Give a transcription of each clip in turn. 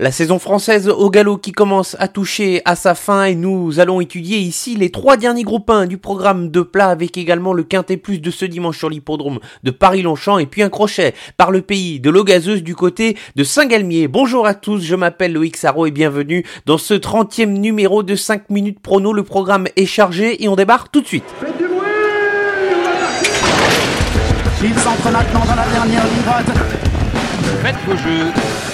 La saison française au galop qui commence à toucher à sa fin et nous allons étudier ici les trois derniers groupes 1 du programme de plat avec également le quintet plus de ce dimanche sur l'hippodrome de Paris-Longchamp et puis un crochet par le pays de l'eau gazeuse du côté de Saint-Galmier. Bonjour à tous, je m'appelle Loïc Sarro et bienvenue dans ce 30e numéro de 5 minutes prono. Le programme est chargé et on débarque tout de suite. Faites du bruit Il s'entre maintenant dans la dernière ligne droite. Faites vos jeux.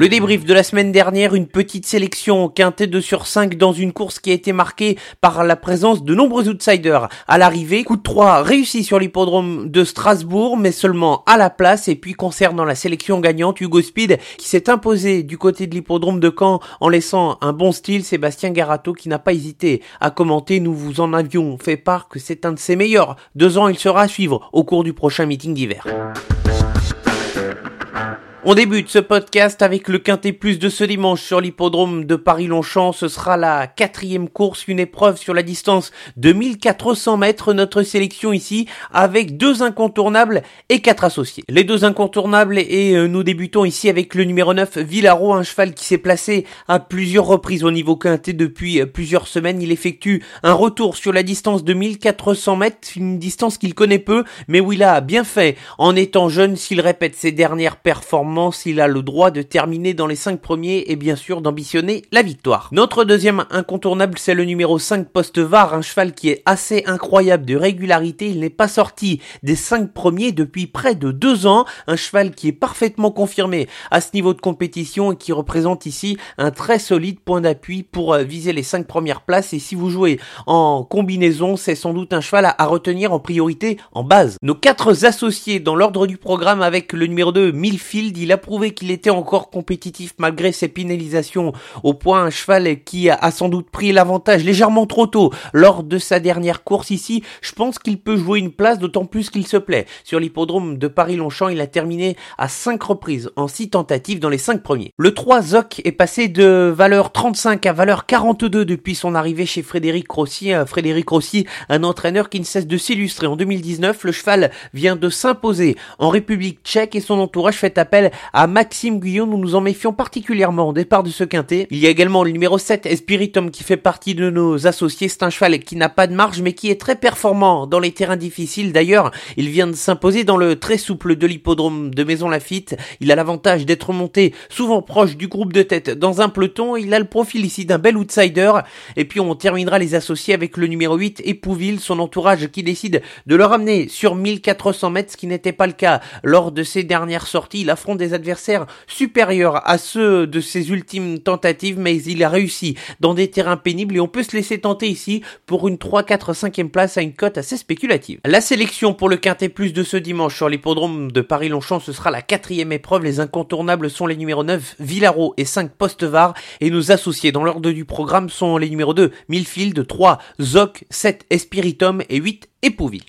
Le débrief de la semaine dernière, une petite sélection quintée 2 sur 5 dans une course qui a été marquée par la présence de nombreux outsiders. À l'arrivée, coup de 3 réussi sur l'hippodrome de Strasbourg, mais seulement à la place. Et puis concernant la sélection gagnante, Hugo Speed qui s'est imposé du côté de l'hippodrome de Caen en laissant un bon style, Sébastien Garato qui n'a pas hésité à commenter. Nous vous en avions fait part que c'est un de ses meilleurs. Deux ans, il sera à suivre au cours du prochain meeting d'hiver. On débute ce podcast avec le quintet plus de ce dimanche sur l'hippodrome de Paris-Longchamp. Ce sera la quatrième course, une épreuve sur la distance de 1400 mètres. Notre sélection ici avec deux incontournables et quatre associés. Les deux incontournables et euh, nous débutons ici avec le numéro 9, Villaro, un cheval qui s'est placé à plusieurs reprises au niveau quintet depuis euh, plusieurs semaines. Il effectue un retour sur la distance de 1400 mètres, une distance qu'il connaît peu, mais où il a bien fait en étant jeune s'il répète ses dernières performances s'il a le droit de terminer dans les 5 premiers et bien sûr d'ambitionner la victoire. Notre deuxième incontournable, c'est le numéro 5 poste VAR, un cheval qui est assez incroyable de régularité. Il n'est pas sorti des 5 premiers depuis près de 2 ans. Un cheval qui est parfaitement confirmé à ce niveau de compétition et qui représente ici un très solide point d'appui pour euh, viser les 5 premières places. Et si vous jouez en combinaison, c'est sans doute un cheval à retenir en priorité en base. Nos quatre associés dans l'ordre du programme avec le numéro 2, Millfield, il a prouvé qu'il était encore compétitif malgré ses pénalisations au point un cheval qui a sans doute pris l'avantage légèrement trop tôt lors de sa dernière course ici. Je pense qu'il peut jouer une place d'autant plus qu'il se plaît. Sur l'hippodrome de Paris-Longchamp, il a terminé à 5 reprises en 6 tentatives dans les 5 premiers. Le 3 Zoc est passé de valeur 35 à valeur 42 depuis son arrivée chez Frédéric Rossi. Euh, Frédéric Rossi, un entraîneur qui ne cesse de s'illustrer. En 2019, le cheval vient de s'imposer en République tchèque et son entourage fait appel à Maxime Guillaume. Nous nous en méfions particulièrement au départ de ce quintet. Il y a également le numéro 7, Espiritum, qui fait partie de nos associés. C'est un cheval qui n'a pas de marge, mais qui est très performant dans les terrains difficiles. D'ailleurs, il vient de s'imposer dans le très souple de l'hippodrome de Maison Lafitte. Il a l'avantage d'être monté souvent proche du groupe de tête dans un peloton. Il a le profil ici d'un bel outsider. Et puis on terminera les associés avec le numéro 8, Épouville, son entourage qui décide de le ramener sur 1400 mètres, ce qui n'était pas le cas lors de ses dernières sorties. Il affronte des adversaires supérieurs à ceux de ses ultimes tentatives, mais il a réussi dans des terrains pénibles et on peut se laisser tenter ici pour une 3, 4, 5e place à une cote assez spéculative. La sélection pour le quintet plus de ce dimanche sur l'hippodrome de Paris-Longchamp, ce sera la quatrième épreuve. Les incontournables sont les numéros 9, Villaro et 5, Postevar et nos associés dans l'ordre du programme sont les numéros 2, Milfield, 3, Zoc, 7, Espiritum et 8, Épouville.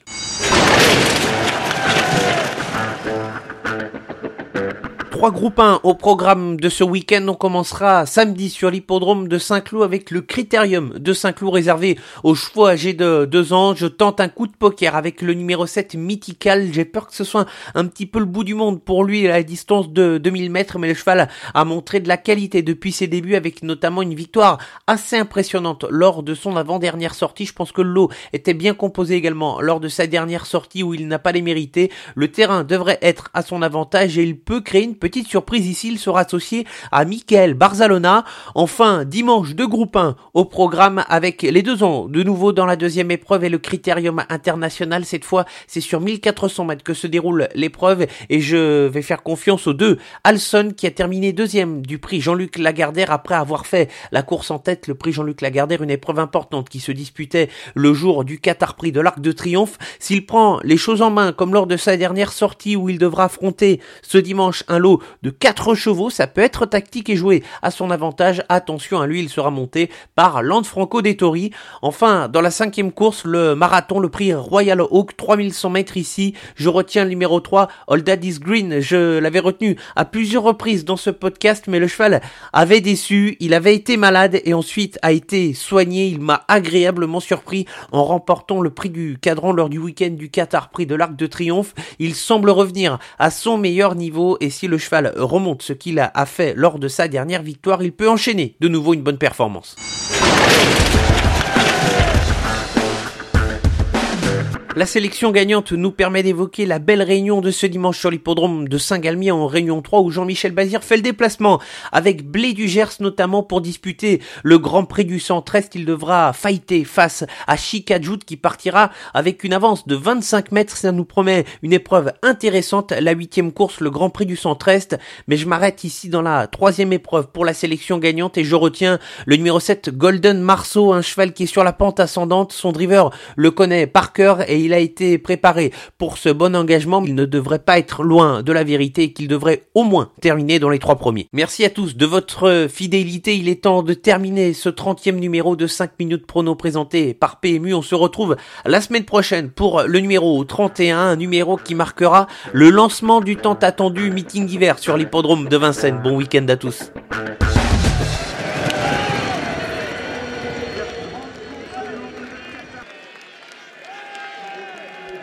Trois groupes 1 au programme de ce week-end. On commencera samedi sur l'hippodrome de Saint-Cloud avec le critérium de Saint-Cloud réservé aux chevaux âgés de 2 ans. Je tente un coup de poker avec le numéro 7 Mythical. J'ai peur que ce soit un petit peu le bout du monde pour lui à la distance de 2000 mètres, mais le cheval a montré de la qualité depuis ses débuts avec notamment une victoire assez impressionnante lors de son avant-dernière sortie. Je pense que le lot était bien composé également lors de sa dernière sortie où il n'a pas les mérités. Le terrain devrait être à son avantage et il peut créer une petite petite surprise ici, il sera associé à Michael Barzalona. Enfin, dimanche de groupe 1 au programme avec les deux ans de nouveau dans la deuxième épreuve et le critérium international. Cette fois, c'est sur 1400 mètres que se déroule l'épreuve et je vais faire confiance aux deux. Alson qui a terminé deuxième du prix Jean-Luc Lagardère après avoir fait la course en tête, le prix Jean-Luc Lagardère, une épreuve importante qui se disputait le jour du Qatar Prix de l'Arc de Triomphe. S'il prend les choses en main comme lors de sa dernière sortie où il devra affronter ce dimanche un lot de 4 chevaux, ça peut être tactique et joué à son avantage. Attention à lui, il sera monté par Franco Dettori. Enfin, dans la cinquième course, le marathon, le prix Royal Oak, 3100 mètres ici. Je retiens le numéro 3, All Daddy's Green. Je l'avais retenu à plusieurs reprises dans ce podcast, mais le cheval avait déçu. Il avait été malade et ensuite a été soigné. Il m'a agréablement surpris en remportant le prix du cadran lors du week-end du Qatar Prix de l'Arc de Triomphe. Il semble revenir à son meilleur niveau et si le cheval remonte ce qu'il a fait lors de sa dernière victoire, il peut enchaîner de nouveau une bonne performance. La sélection gagnante nous permet d'évoquer la belle réunion de ce dimanche sur l'hippodrome de Saint-Galmier en Réunion 3 où Jean-Michel Bazir fait le déplacement avec Blé du Gers notamment pour disputer le Grand Prix du Centre-Est. Il devra fighter face à Chikajout qui partira avec une avance de 25 mètres. Ça nous promet une épreuve intéressante, la huitième course, le Grand Prix du Centre-Est. Mais je m'arrête ici dans la troisième épreuve pour la sélection gagnante et je retiens le numéro 7 Golden Marceau, un cheval qui est sur la pente ascendante. Son driver le connaît par cœur et il a été préparé pour ce bon engagement, il ne devrait pas être loin de la vérité qu'il devrait au moins terminer dans les trois premiers. Merci à tous de votre fidélité. Il est temps de terminer ce 30e numéro de 5 minutes prono présenté par PMU. On se retrouve la semaine prochaine pour le numéro 31, un numéro qui marquera le lancement du tant attendu meeting d'hiver sur l'hippodrome de Vincennes. Bon week-end à tous.